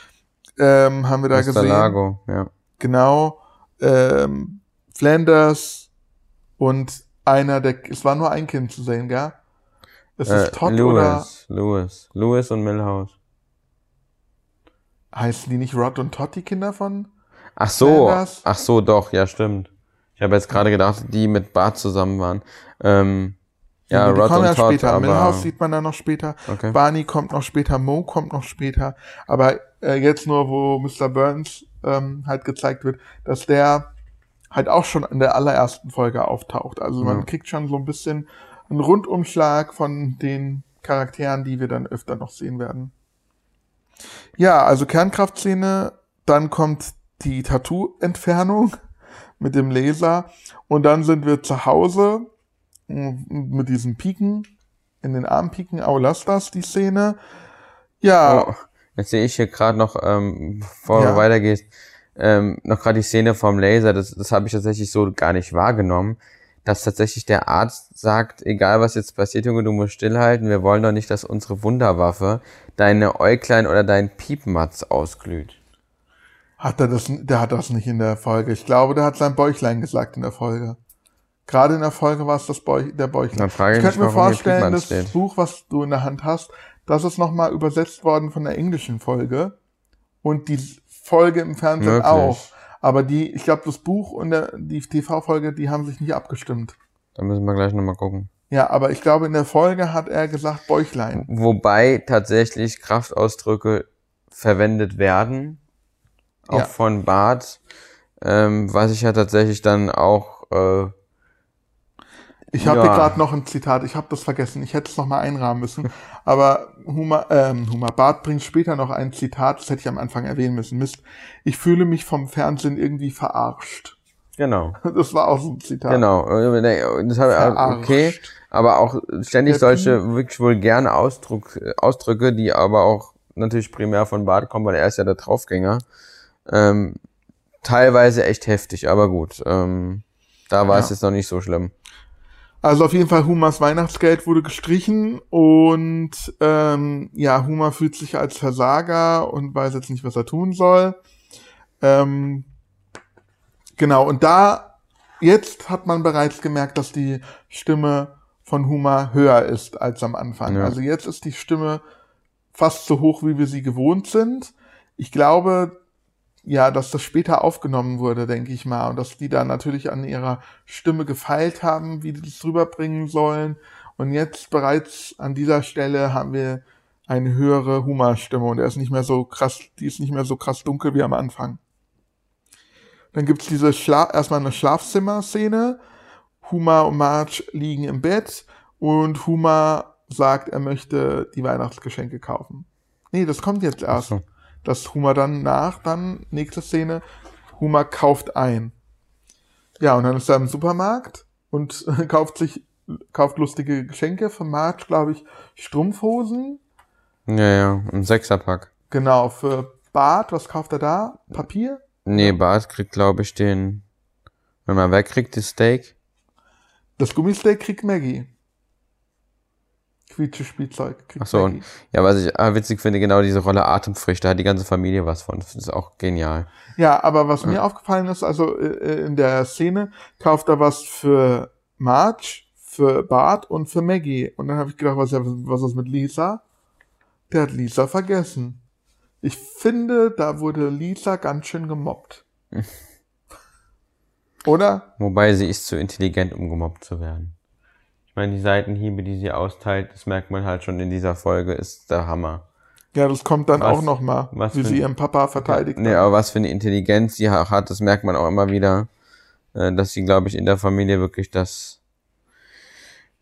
ähm, haben wir da Mr. gesehen. Lago, ja. Genau, ähm, Flanders und einer der, es war nur ein Kind zu sehen, gell? Ist es Äh, Todd oder Lewis, Lewis, Lewis und Milhouse. heißen die nicht Rod und Todd, die Kinder von? Ach so, Flanders? ach so, doch, ja, stimmt. Ich habe jetzt gerade gedacht, die mit Bart zusammen waren. Ähm, ja, die Rod kommen und ja Todd, später. aber Milhouse sieht man dann noch später. Okay. Barney kommt noch später, Mo kommt noch später. Aber äh, jetzt nur, wo Mr. Burns ähm, halt gezeigt wird, dass der halt auch schon in der allerersten Folge auftaucht. Also man Ja. kriegt schon so ein bisschen einen Rundumschlag von den Charakteren, die wir dann öfter noch sehen werden. Ja, also Kernkraftszene, dann kommt die Tattoo-Entfernung (laughs) mit dem Laser und dann sind wir zu Hause m- mit diesen Piken in den Armpiken. Das, die Szene. Ja, Oh, jetzt sehe ich hier gerade noch, ähm, bevor Ja. du weitergehst, ähm, noch gerade die Szene vom Laser, das, das habe ich tatsächlich so gar nicht wahrgenommen, dass tatsächlich der Arzt sagt, egal was jetzt passiert, Junge, du musst stillhalten, wir wollen doch nicht, dass unsere Wunderwaffe deine Äuglein oder dein Piepmatz ausglüht. hat er das, der hat das nicht in der Folge. Ich glaube, der hat sein Bäuchlein gesagt in der Folge. Gerade in der Folge war es das Bäuch, der Bäuchlein. Dann frage ich ich könnte mir vorstellen, das steht. Buch, was du in der Hand hast, das ist nochmal übersetzt worden von der englischen Folge. Und die Folge im Fernsehen Möglich. auch. Aber die, ich glaube, das Buch und der, die TV-Folge, die haben sich nicht abgestimmt. Da müssen wir gleich nochmal gucken. Ja, aber ich glaube, in der Folge hat er gesagt Bäuchlein. Wobei tatsächlich Kraftausdrücke verwendet werden, auch Ja. von Bart, ähm, was ich ja tatsächlich dann auch, äh, Ich habe Ja. hier gerade noch ein Zitat, ich habe das vergessen, ich hätte es noch mal einrahmen müssen. Aber Huma, ähm, Huma Barth bringt später noch ein Zitat, das hätte ich am Anfang erwähnen müssen. Mist, ich fühle mich vom Fernsehen irgendwie verarscht. genau, (laughs) Das war auch so ein Zitat. genau, äh, das hab, Verarscht. okay, aber auch ständig solche wirklich wohl gerne Ausdruck, Ausdrücke, die aber auch natürlich primär von Bart kommen, weil er ist ja der Draufgänger, ähm, teilweise echt heftig, aber gut, ähm, da war Ja. es jetzt noch nicht so schlimm. Also auf jeden Fall Humas Weihnachtsgeld wurde gestrichen und ähm, ja, Huma fühlt sich als Versager und weiß jetzt nicht, was er tun soll. Ähm, genau, und da, jetzt hat man bereits gemerkt, dass die Stimme von Huma höher ist als am Anfang. Ja. Also jetzt ist die Stimme fast so hoch, wie wir sie gewohnt sind. Ich glaube, ja, dass das später aufgenommen wurde, denke ich mal, und dass die da natürlich an ihrer Stimme gefeilt haben, wie die das drüberbringen sollen. Und jetzt bereits an dieser Stelle haben wir eine höhere Huma-Stimme und er ist nicht mehr so krass, die ist nicht mehr so krass dunkel wie am Anfang. Dann gibt's diese Schla erstmal eine Schlafzimmer-Szene. Huma und Marge liegen im Bett und Huma sagt, er möchte die Weihnachtsgeschenke kaufen. Nee, das kommt jetzt erst. so. Dass Huma dann nach, dann, nächste Szene, Huma kauft ein. Ja, und dann ist er im Supermarkt und (laughs) kauft sich, kauft lustige Geschenke für Marge, glaube ich, Strumpfhosen. Ja, ja, ein Sechserpack. Genau, für Bart, was kauft er da? Papier? Nee, Bart kriegt, glaube ich, den, wenn man wegkriegt, das Steak. Das Gummisteak kriegt Maggie. Quietsche Spielzeug kriegt Ach so, Maggie. und, ja, was ich ah, witzig finde, genau diese Rolle Atemfrüchte, hat die ganze Familie was von. Das ist auch genial. Ja, aber was mir aufgefallen ist, also äh, in der Szene kauft er was für Marge, für Bart und für Maggie. Und dann habe ich gedacht, was, was ist mit Lisa? Der hat Lisa vergessen. Ich finde, da wurde Lisa ganz schön gemobbt. (laughs) Oder? Wobei sie ist zu intelligent, um gemobbt zu werden. Ich meine, die Seitenhiebe, die sie austeilt, das merkt man halt schon in dieser Folge, ist der Hammer. Ja, das kommt dann Was- auch noch mal, was wie sie ihren Papa verteidigt. Nee, aber was für eine Intelligenz sie ha- hat, das merkt man auch immer wieder, äh, dass sie, glaube ich, in der Familie wirklich das,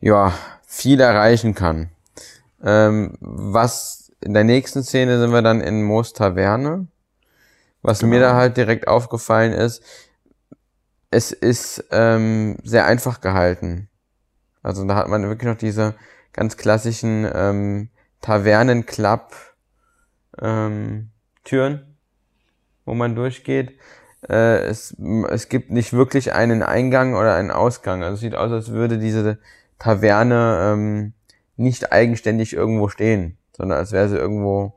ja, viel erreichen kann. Ähm, was, in der nächsten Szene sind wir dann in Moos Taverne. Was Genau. mir da halt direkt aufgefallen ist, es ist ähm, sehr einfach gehalten. Also da hat man wirklich noch diese ganz klassischen ähm, Tavernenklapp ähm, wo man durchgeht. Äh, es, es gibt nicht wirklich einen Eingang oder einen Ausgang. Also es sieht aus, als würde diese Taverne ähm, nicht eigenständig irgendwo stehen, sondern als wäre sie irgendwo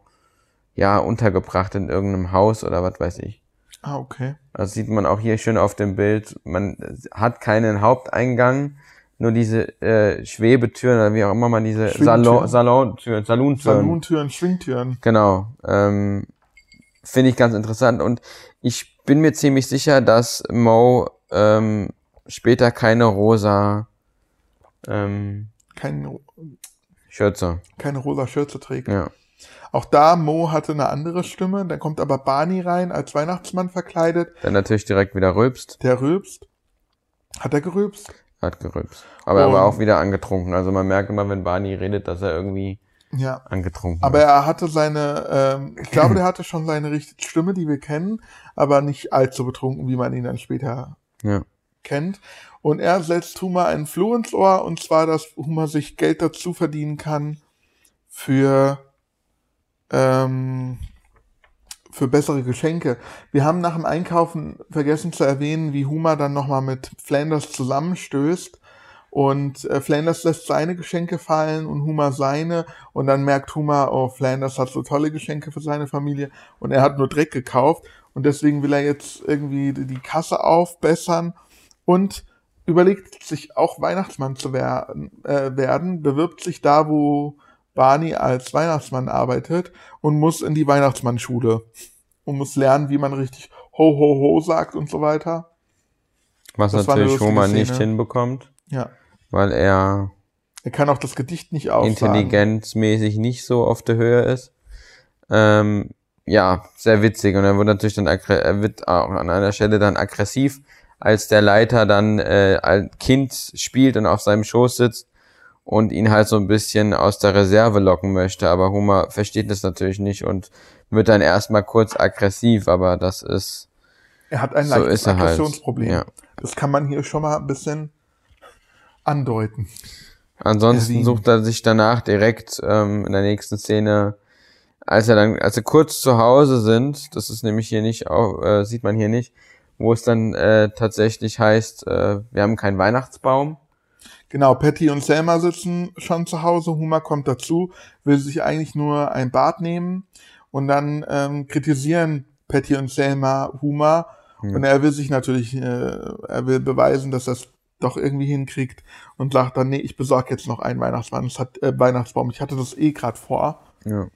ja untergebracht in irgendeinem Haus oder was weiß ich. Ah, okay. Das sieht man auch hier schön auf dem Bild. Man hat keinen Haupteingang, nur diese äh, Schwebetüren oder wie auch immer man diese. Salon, Salontüren, Salontüren. Salontüren, Schwingtüren. Genau. Ähm, Finde ich ganz interessant. Und ich bin mir ziemlich sicher, dass Mo ähm, später keine rosa ähm, Kein, Schürze. keine rosa Schürze trägt. Ja. Auch da, Mo hatte eine andere Stimme. Dann kommt aber Barney rein, als Weihnachtsmann verkleidet. Dann natürlich direkt wieder rülpst. Der rülpst. Hat er gerülpst? Hat gerülpst. Aber er war Und- auch wieder angetrunken. Also man merkt immer, wenn Barney redet, dass er irgendwie Ja. angetrunken Aber ist. er hatte seine, ähm, ich glaube, der hatte schon seine richtige Stimme, die wir kennen, aber nicht allzu betrunken, wie man ihn dann später Ja. kennt. Und er setzt Huma einen Floh ins Ohr, und zwar, dass Huma sich Geld dazu verdienen kann für, ähm, für bessere Geschenke. Wir haben nach dem Einkaufen vergessen zu erwähnen, wie Huma dann nochmal mit Flanders zusammenstößt. Und äh, Flanders lässt seine Geschenke fallen und Huma seine. Und dann merkt Huma, oh, Flanders hat so tolle Geschenke für seine Familie und er hat nur Dreck gekauft. Und deswegen will er jetzt irgendwie die Kasse aufbessern und überlegt sich auch Weihnachtsmann zu werden, äh, werden, bewirbt sich da, wo Barney als Weihnachtsmann arbeitet und muss in die Weihnachtsmannschule und muss lernen, wie man richtig ho ho ho sagt und so weiter. Was Das natürlich Homer nicht hinbekommt, Ja. weil er Er kann auch das Gedicht nicht aussagen. intelligenzmäßig nicht so auf der Höhe ist. Ähm, ja, sehr witzig. Und er wird natürlich dann er wird auch an einer Stelle dann aggressiv, als der Leiter dann äh, als Kind spielt und auf seinem Schoß sitzt und ihn halt so ein bisschen aus der Reserve locken möchte. Aber Homer versteht das natürlich nicht und wird dann erstmal kurz aggressiv, aber das ist Er hat ein so leichtes er halt. Aggressionsproblem. Ja. Das kann man hier schon mal ein bisschen andeuten. Ansonsten Erwähnen. sucht er sich danach direkt ähm, in der nächsten Szene, als er dann, als sie kurz zu Hause sind, das ist nämlich hier nicht, auch, äh, sieht man hier nicht, wo es dann äh, tatsächlich heißt, äh, wir haben keinen Weihnachtsbaum. Genau, Patty und Selma sitzen schon zu Hause. Huma kommt dazu, will sich eigentlich nur ein Bad nehmen und dann ähm, kritisieren Patty und Selma Huma und er will sich natürlich, äh, er will beweisen, dass er es doch irgendwie hinkriegt und sagt dann, nee, ich besorge jetzt noch einen Weihnachtsmann, hat, äh, Weihnachtsbaum. Ich hatte das eh gerade vor. Ja.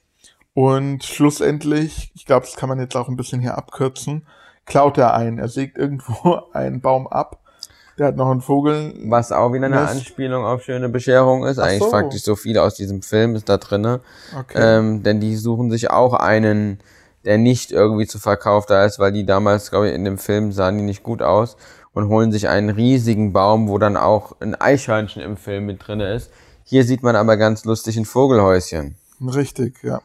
Und schlussendlich, ich glaube, das kann man jetzt auch ein bisschen hier abkürzen, klaut er einen. Er sägt irgendwo (laughs) einen Baum ab. Der hat noch einen Vogel. Was auch wieder eine Anspielung auf schöne Bescherung ist. Eigentlich so. faktisch so viel aus diesem Film ist da drinne. Okay. Ähm, denn die suchen sich auch einen, der nicht irgendwie zu verkaufen da ist, weil die damals, glaube ich, in dem Film sahen die nicht gut aus und holen sich einen riesigen Baum, wo dann auch ein Eichhörnchen im Film mit drinne ist. Hier sieht man aber ganz lustig ein Vogelhäuschen, Richtig, ja.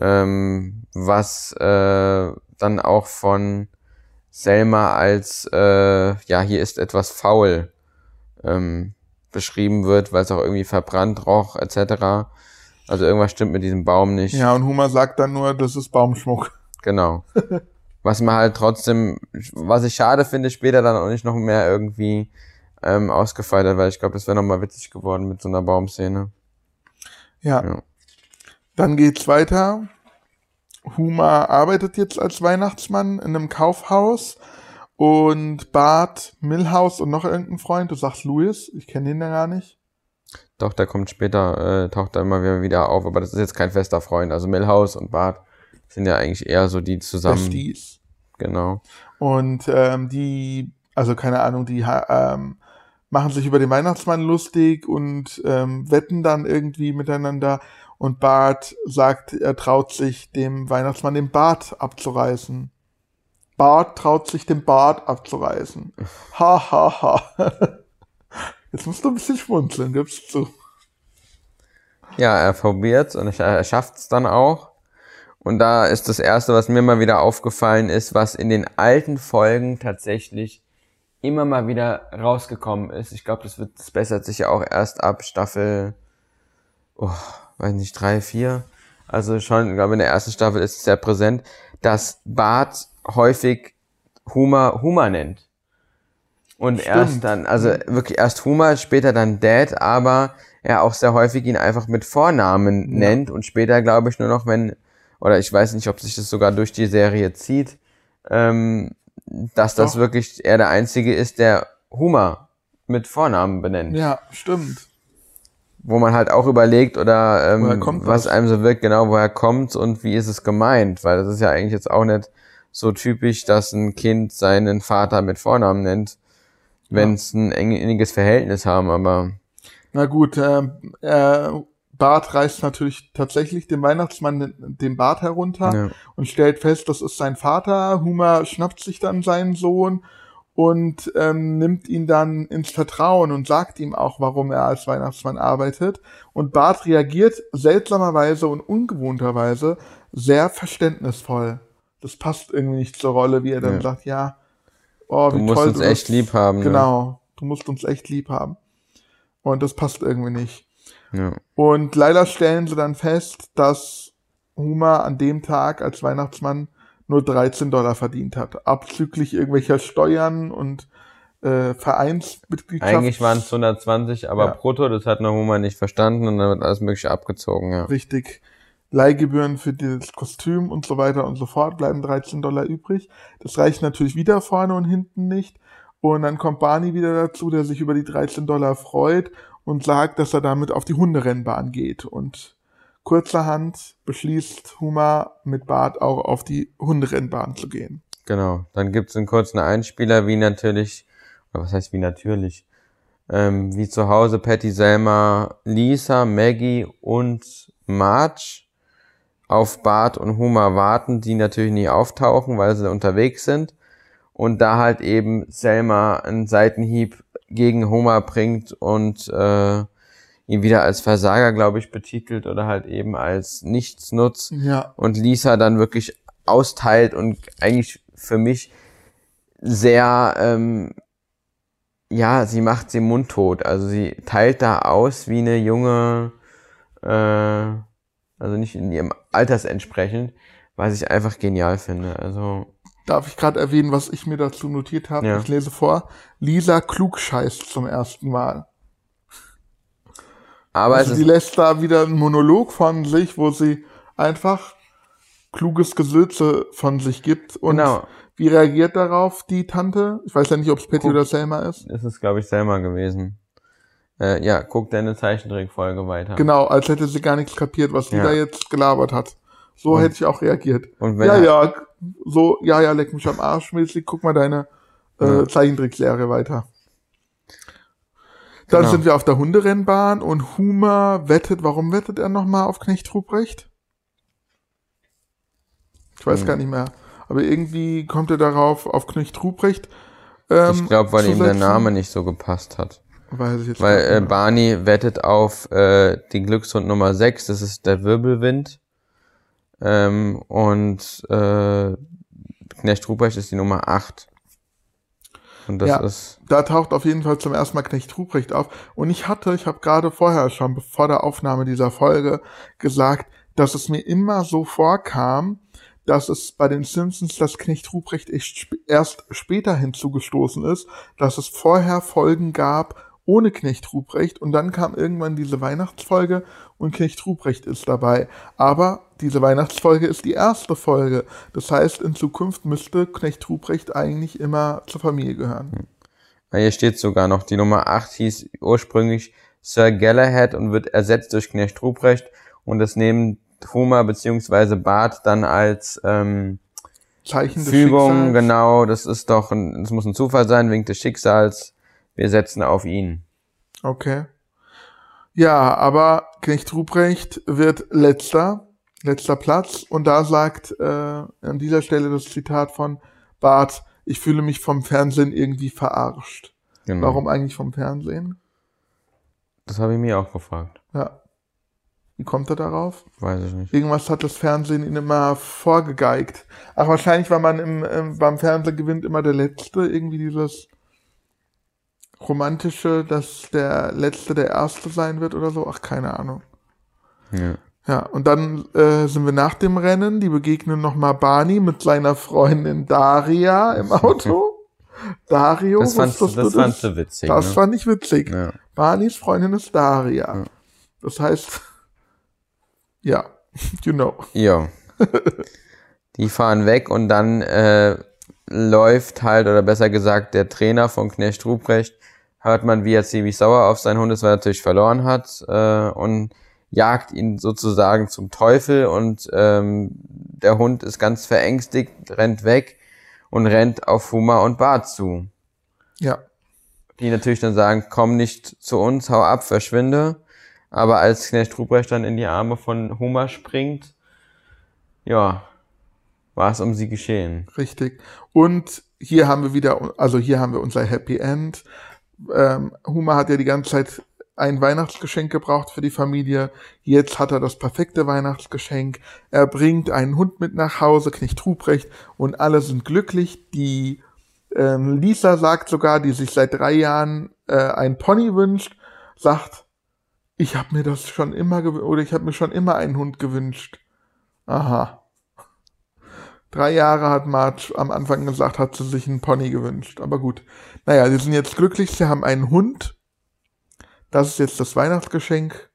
ähm, was äh, dann auch von Selma als, äh, ja, hier ist etwas faul ähm, beschrieben wird, weil es auch irgendwie verbrannt roch, etc. Also irgendwas stimmt mit diesem Baum nicht. Ja, und Huma sagt dann nur, das ist Baumschmuck. Genau. (laughs) Was man halt trotzdem, was ich schade finde, später dann auch nicht noch mehr irgendwie ähm, ausgefeilt hat, weil ich glaube, das wäre nochmal witzig geworden mit so einer Baumszene. Ja. Ja. Dann geht's weiter. Huma arbeitet jetzt als Weihnachtsmann in einem Kaufhaus und Bart, Milhouse und noch irgendein Freund, du sagst Louis, ich kenne den ja gar nicht. Doch, der kommt später, äh, taucht da immer wieder, auf, aber das ist jetzt kein fester Freund. Also Milhouse und Bart sind ja eigentlich eher so die zusammen. Besties. Genau. Und ähm, die, also keine Ahnung, die ähm, machen sich über den Weihnachtsmann lustig und ähm, wetten dann irgendwie miteinander. Und Bart sagt, er traut sich dem Weihnachtsmann den Bart abzureißen. Bart traut sich den Bart abzureißen. Ha, ha, ha. (laughs) Jetzt musst du ein bisschen schmunzeln, gibst du. Ja, er probiert's und er schafft's dann auch. Und da ist das erste, was mir mal wieder aufgefallen ist, was in den alten Folgen tatsächlich immer mal wieder rausgekommen ist. Ich glaube, das wird, das bessert sich ja auch erst ab Staffel, oh, weiß nicht, drei, vier. Also schon, ich glaube, in der ersten Staffel ist es sehr präsent, dass Bart häufig Huma Huma nennt. Und Stimmt. erst dann, also wirklich erst Huma, später dann Dad, aber er auch sehr häufig ihn einfach mit Vornamen nennt und später glaube ich nur noch, wenn, oder ich weiß nicht, ob sich das sogar durch die Serie zieht, ähm, dass das Doch. wirklich er der Einzige ist, der Huma mit Vornamen benennt. Ja, stimmt. Wo man halt auch überlegt oder ähm, kommt was einem so wirkt, genau, woher kommt und wie ist es gemeint, weil das ist ja eigentlich jetzt auch nicht so typisch, dass ein Kind seinen Vater mit Vornamen nennt, wenn es ein eng- inniges Verhältnis haben, aber Na gut, äh, äh, Bart reißt natürlich tatsächlich dem Weihnachtsmann den, Bart herunter Ja. und stellt fest, das ist sein Vater. Hummer schnappt sich dann seinen Sohn und ähm, nimmt ihn dann ins Vertrauen und sagt ihm auch, warum er als Weihnachtsmann arbeitet. Und Bart reagiert seltsamerweise und ungewohnterweise sehr verständnisvoll. Das passt irgendwie nicht zur Rolle, wie er dann Ja. sagt, ja, oh, du wie musst toll uns du echt das- lieb haben. ne? Genau, du musst uns echt lieb haben. Und das passt irgendwie nicht. Ja. Und leider stellen sie dann fest, dass Huma an dem Tag als Weihnachtsmann nur 13 Dollar verdient hat. Abzüglich irgendwelcher Steuern und äh, Vereinsmitgliedschaft. Eigentlich waren es 120, aber Ja. brutto, das hat noch Hummer nicht verstanden und dann wird alles mögliche abgezogen, ja. Richtig. Leihgebühren für das Kostüm und so weiter und so fort bleiben 13 Dollar übrig. Das reicht natürlich wieder vorne und hinten nicht. Und dann kommt Barney wieder dazu, der sich über die 13 Dollar freut und sagt, dass er damit auf die Hunderennbahn geht. Und kurzerhand beschließt Huma mit Bart auch auf die Hunderennbahn zu gehen. Genau. Dann gibt's einen kurzen Einspieler, wie natürlich, oder was heißt wie natürlich, ähm, wie zu Hause Patty, Selma, Lisa, Maggie und Marge auf Bart und Huma warten, die natürlich nie auftauchen, weil sie unterwegs sind. Und da halt eben Selma einen Seitenhieb gegen Homer bringt und äh, ihn wieder als Versager, glaube ich, betitelt oder halt eben als Nichtsnutz Ja, und Lisa dann wirklich austeilt und eigentlich für mich sehr, ähm, ja, sie macht sie mundtot. Also sie teilt da aus wie eine junge, äh, also nicht in ihrem Alters entsprechend, was ich einfach genial finde. Also darf ich gerade erwähnen, was ich mir dazu notiert habe? Ja. Ich lese vor. Lisa klugscheißt zum ersten Mal. Aber Also ist lässt da wieder einen Monolog von sich, wo sie einfach kluges Gesülze von sich gibt. Und Genau. wie reagiert darauf die Tante? Ich weiß ja nicht, ob es Patty oder Selma ist. ist es, glaube ich, Selma gewesen. Äh, ja, guck deine Zeichentrickfolge weiter. Genau, als hätte sie gar nichts kapiert, was die Ja. da jetzt gelabert hat. So Und- hätte ich auch reagiert. Und wenn Ja, ja, so, ja, ja, leck mich am Arsch mäßig, guck mal deine äh, Ja. Zeichentrickserie weiter. Dann Genau. sind wir auf der Hunderennbahn und Huma wettet, warum wettet er nochmal auf Knecht Ruprecht? Ich weiß Hm. gar nicht mehr. Aber irgendwie kommt er darauf, auf Knecht Ruprecht. Ähm, ich glaube, weil ihm der. Name nicht so gepasst hat. Weiß ich jetzt Weil äh. Barney wettet auf äh, den Glückshund Nummer 6, das ist der Wirbelwind. Ähm, und äh, Knecht Ruprecht ist die Nummer 8. Und das Ja. ist. da taucht auf jeden Fall zum ersten Mal Knecht Ruprecht auf. Und ich hatte, ich habe gerade vorher schon, vor der Aufnahme dieser Folge, gesagt, dass es mir immer so vorkam, dass es bei den Simpsons das Knecht Ruprecht erst später hinzugestoßen ist, dass es vorher Folgen gab ohne Knecht Ruprecht und dann kam irgendwann diese Weihnachtsfolge und Knecht Ruprecht ist dabei. Aber diese Weihnachtsfolge ist die erste Folge. Das heißt, in Zukunft müsste Knecht Ruprecht eigentlich immer zur Familie gehören. Ja, Hier steht sogar noch, die Nummer 8 hieß ursprünglich Sir Galahad und wird ersetzt durch Knecht Ruprecht. Und das nehmen Homer beziehungsweise Bart dann als ähm, Zeichen des Fügung, Schicksals. genau, das ist doch, ein, das muss ein Zufall sein, wegen des Schicksals. Wir setzen auf ihn. Okay. Ja, aber Knecht Ruprecht wird letzter, letzter Platz. Und da sagt äh, an dieser Stelle das Zitat von Bart, ich fühle mich vom Fernsehen irgendwie verarscht. Genau. Warum eigentlich vom Fernsehen? Das habe ich mir auch gefragt. Ja. Wie kommt er darauf? Weiß ich nicht. Irgendwas hat das Fernsehen ihn immer vorgegeigt. Ach, wahrscheinlich, weil man im, im, beim Fernsehen gewinnt immer der Letzte. Irgendwie dieses romantische, dass der Letzte der Erste sein wird oder so. Ach, keine Ahnung. Ja. Ja, und dann äh, sind wir nach dem Rennen. Die begegnen nochmal Barney mit seiner Freundin Daria im (laughs) Auto. Dario, Das fandst, das du fandst du witzig. Das ne? fand ich witzig. ja. Barneys Freundin ist Daria. Das heißt, ja, (laughs) you know. Ja. Die fahren weg und dann äh, läuft halt, oder besser gesagt, der Trainer von Knecht Ruprecht, hört man, wie er ziemlich sauer auf seinen Hund ist, weil er natürlich verloren hat, äh, und jagt ihn sozusagen zum Teufel und ähm, der Hund ist ganz verängstigt, rennt weg und rennt auf Huma und Bart zu. Ja, Die natürlich dann sagen, komm nicht zu uns, hau ab, verschwinde. Aber als Knecht Ruprecht dann in die Arme von Huma springt, ja, war es um sie geschehen. richtig. Und hier haben wir wieder, also hier haben wir unser Happy End. Ähm, Huma hat ja die ganze Zeit ein Weihnachtsgeschenk gebraucht für die Familie. Jetzt hat er das perfekte Weihnachtsgeschenk. Er bringt einen Hund mit nach Hause, Knecht Ruprecht, und alle sind glücklich. Die ähm, Lisa sagt sogar, die sich seit drei Jahren äh, ein Pony wünscht, sagt, ich habe mir das schon immer oder ich habe mir schon immer einen Hund gewünscht. Aha. Drei Jahre hat Marge am Anfang gesagt, hat sie sich einen Pony gewünscht. Aber gut. Naja, sie sind jetzt glücklich, sie haben einen Hund. Das ist jetzt das Weihnachtsgeschenk.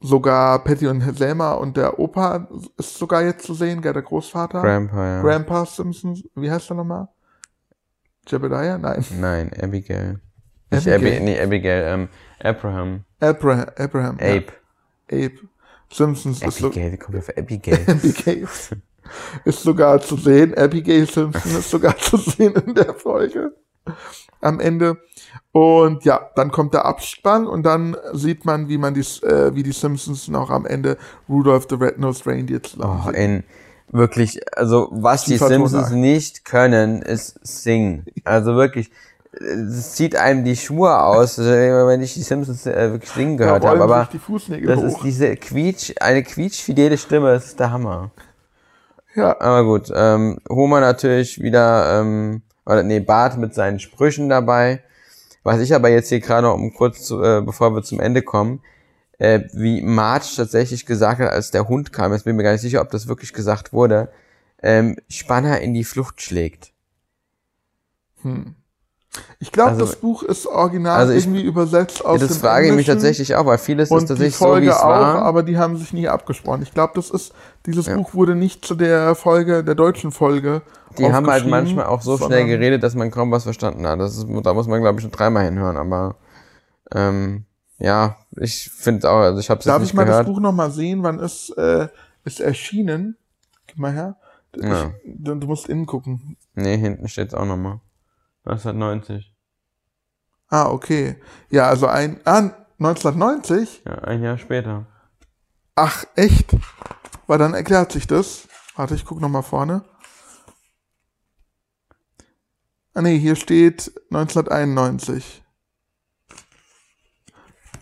Sogar Patty und Selma und der Opa ist sogar jetzt zu sehen, gell, der Großvater. Grandpa, ja. Grandpa Simpson, wie heißt er nochmal? Jebediah? Nein. Nein, Abigail. Abigail. Abi, nee, Abigail, ähm, Abraham. Abraham. Abraham. ja. Abe. Abe. Simpsons ist so, Abigail, kommt auf Abigail? (laughs) Abigail (laughs) ist sogar zu sehen. Abigail Simpson ist sogar (laughs) zu sehen in der Folge am Ende. Und ja, dann kommt der Abspann und dann sieht man, wie man die, äh, wie die Simpsons noch am Ende Rudolph the Red-Nosed Reindeer zusammen Oh, in wirklich, also was die Simpsons nicht können, ist singen. Also wirklich, es zieht einem die Schuhe aus, wenn ich die Simpsons äh, wirklich singen gehört Da habe. Aber das hoch. ist diese quietsch, eine quietschfidele Stimme, das ist der Hammer. Ja, Aber gut, ähm, Homer natürlich wieder, ähm, oder nee, Bart mit seinen Sprüchen dabei. Was ich aber jetzt hier gerade noch, um kurz zu, äh, bevor wir zum Ende kommen, äh, wie Marge tatsächlich gesagt hat, als der Hund kam, jetzt bin ich mir gar nicht sicher, ob das wirklich gesagt wurde, ähm, Spanner in die Flucht schlägt. Ich glaube, also- das Buch ist original also ich- irgendwie übersetzt aus Ja, das dem frage ich mich Englischen. tatsächlich auch, weil vieles ist und die tatsächlich so, wie Folge es auch, war. aber die haben sich nie abgesprochen. Ich glaube, das ist dieses Buch wurde nicht zu der Folge, der deutschen Folge. Die haben halt manchmal auch so schnell geredet, dass man kaum was verstanden hat. Das ist, da muss man, glaube ich, schon dreimal hinhören, aber ähm, ja, ich finde auch, also ich habe es Darf ich mal gehört. das Buch noch mal sehen? Wann ist äh, ist erschienen? Gib mal her. Ich, Ja. du, du musst innen gucken. Nee, hinten steht's auch nochmal. 1990. Ah, okay. Ja, also ein ah, 1990. Ja, ein Jahr später. Ach, echt? Weil dann erklärt sich das. Warte, ich guck noch mal vorne. Ah nee, hier steht 1991.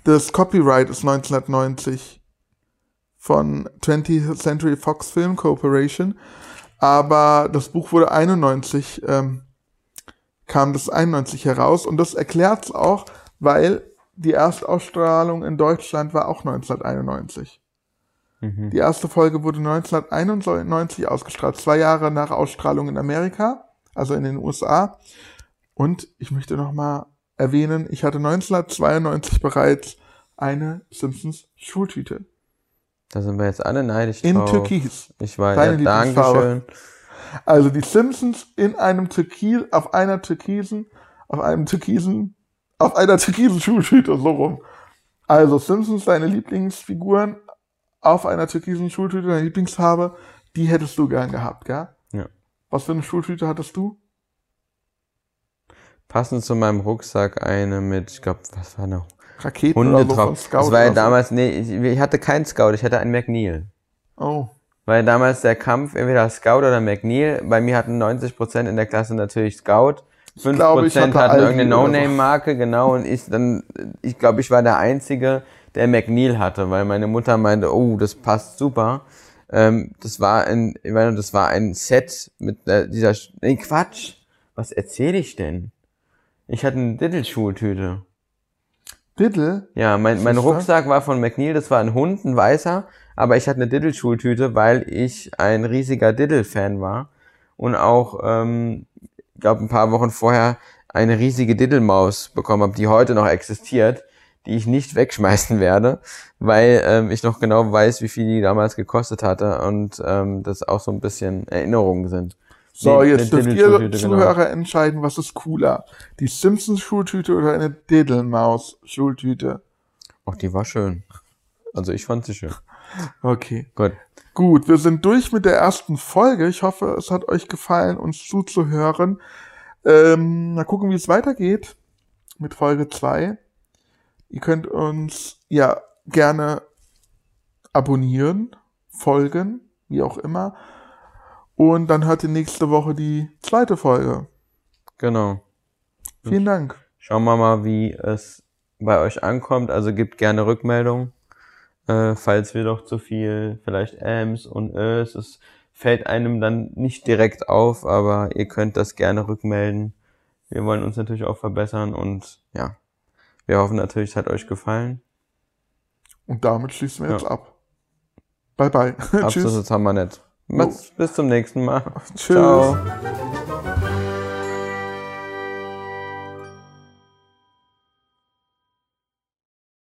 Das Copyright ist 1990 von 20th Century Fox Film Corporation, aber das Buch wurde 91 ähm, kam das 91 heraus und das erklärt's auch, weil die Erstausstrahlung in Deutschland war auch 1991. Die erste Folge wurde 1991 ausgestrahlt, zwei Jahre nach Ausstrahlung in Amerika, also in den USA. Und ich möchte noch mal erwähnen, ich hatte 1992 bereits eine Simpsons Schultüte Da sind wir jetzt alle neidisch in drauf. Türkis. Ich weiß, Deine ja. Dankeschön. Also die Simpsons in einem Türkis, auf einer türkisen, auf einem türkisen, auf einer türkisen Schultüte, so rum. Also Simpsons, deine Lieblingsfiguren auf einer türkisen Schultüte, deine Lieblingsfarbe, die hättest du gern gehabt, gell? Ja. Was für eine Schultüte hattest du? Passend zu meinem Rucksack eine mit, ich glaube, was war noch? Raketen Hunde oder so drauf. Scout Das war ja so? damals, nee, ich, ich hatte keinen Scout, ich hatte einen McNeil. Oh, Weil damals der Kampf entweder Scout oder McNeil. Bei mir hatten 90% in der Klasse natürlich Scout. 5% glaube, ich hatte hatten irgendeine. No-Name-Marke, genau. Und ich dann, ich glaube, ich war der Einzige, der McNeil hatte, weil meine Mutter meinte, oh, das passt super. Ähm, das war ein, ich meine, das war ein Set mit äh, dieser, nee, Quatsch. Was erzähle ich denn? Ich hatte eine Diddle-Schultüte. Diddle? Ja, mein, mein? Rucksack war von McNeil, das war ein Hund, ein weißer, aber ich hatte eine Diddle-Schultüte, weil ich ein riesiger Diddle-Fan war und auch, ähm, ich glaube, ein paar Wochen vorher eine riesige Diddle-Maus bekommen habe, die heute noch existiert, die ich nicht (laughs) wegschmeißen werde, weil ähm, ich noch genau weiß, wie viel die damals gekostet hatte und ähm, das auch so ein bisschen Erinnerungen sind. So, Nee, jetzt dürft ihr genau. Zuhörer entscheiden, was ist cooler. Die Simpsons-Schultüte oder eine Diddlemaus-Schultüte? Ach, die war schön. Also ich fand sie schön. Okay. Gut. Gut, wir sind durch mit der ersten Folge. Ich hoffe, es hat euch gefallen, uns zuzuhören. Ähm, mal gucken, wie es weitergeht mit Folge 2. Ihr könnt uns ja gerne abonnieren, folgen, wie auch immer. Und dann hört ihr nächste Woche die zweite Folge. Genau. Vielen Dank. Schauen wir mal, wie es bei euch ankommt. Also gebt gerne Rückmeldung, äh, falls wir doch zu viel vielleicht Ms und Ös. Es fällt einem dann nicht direkt auf, aber ihr könnt das gerne rückmelden. Wir wollen uns natürlich auch verbessern und ja, wir hoffen natürlich, es hat euch gefallen. Und damit schließen wir Ja. jetzt ab. Bye bye. (laughs) Tschüss. Absolut haben wir nicht. Bis, bis zum nächsten Mal. Tschüss. Ciao.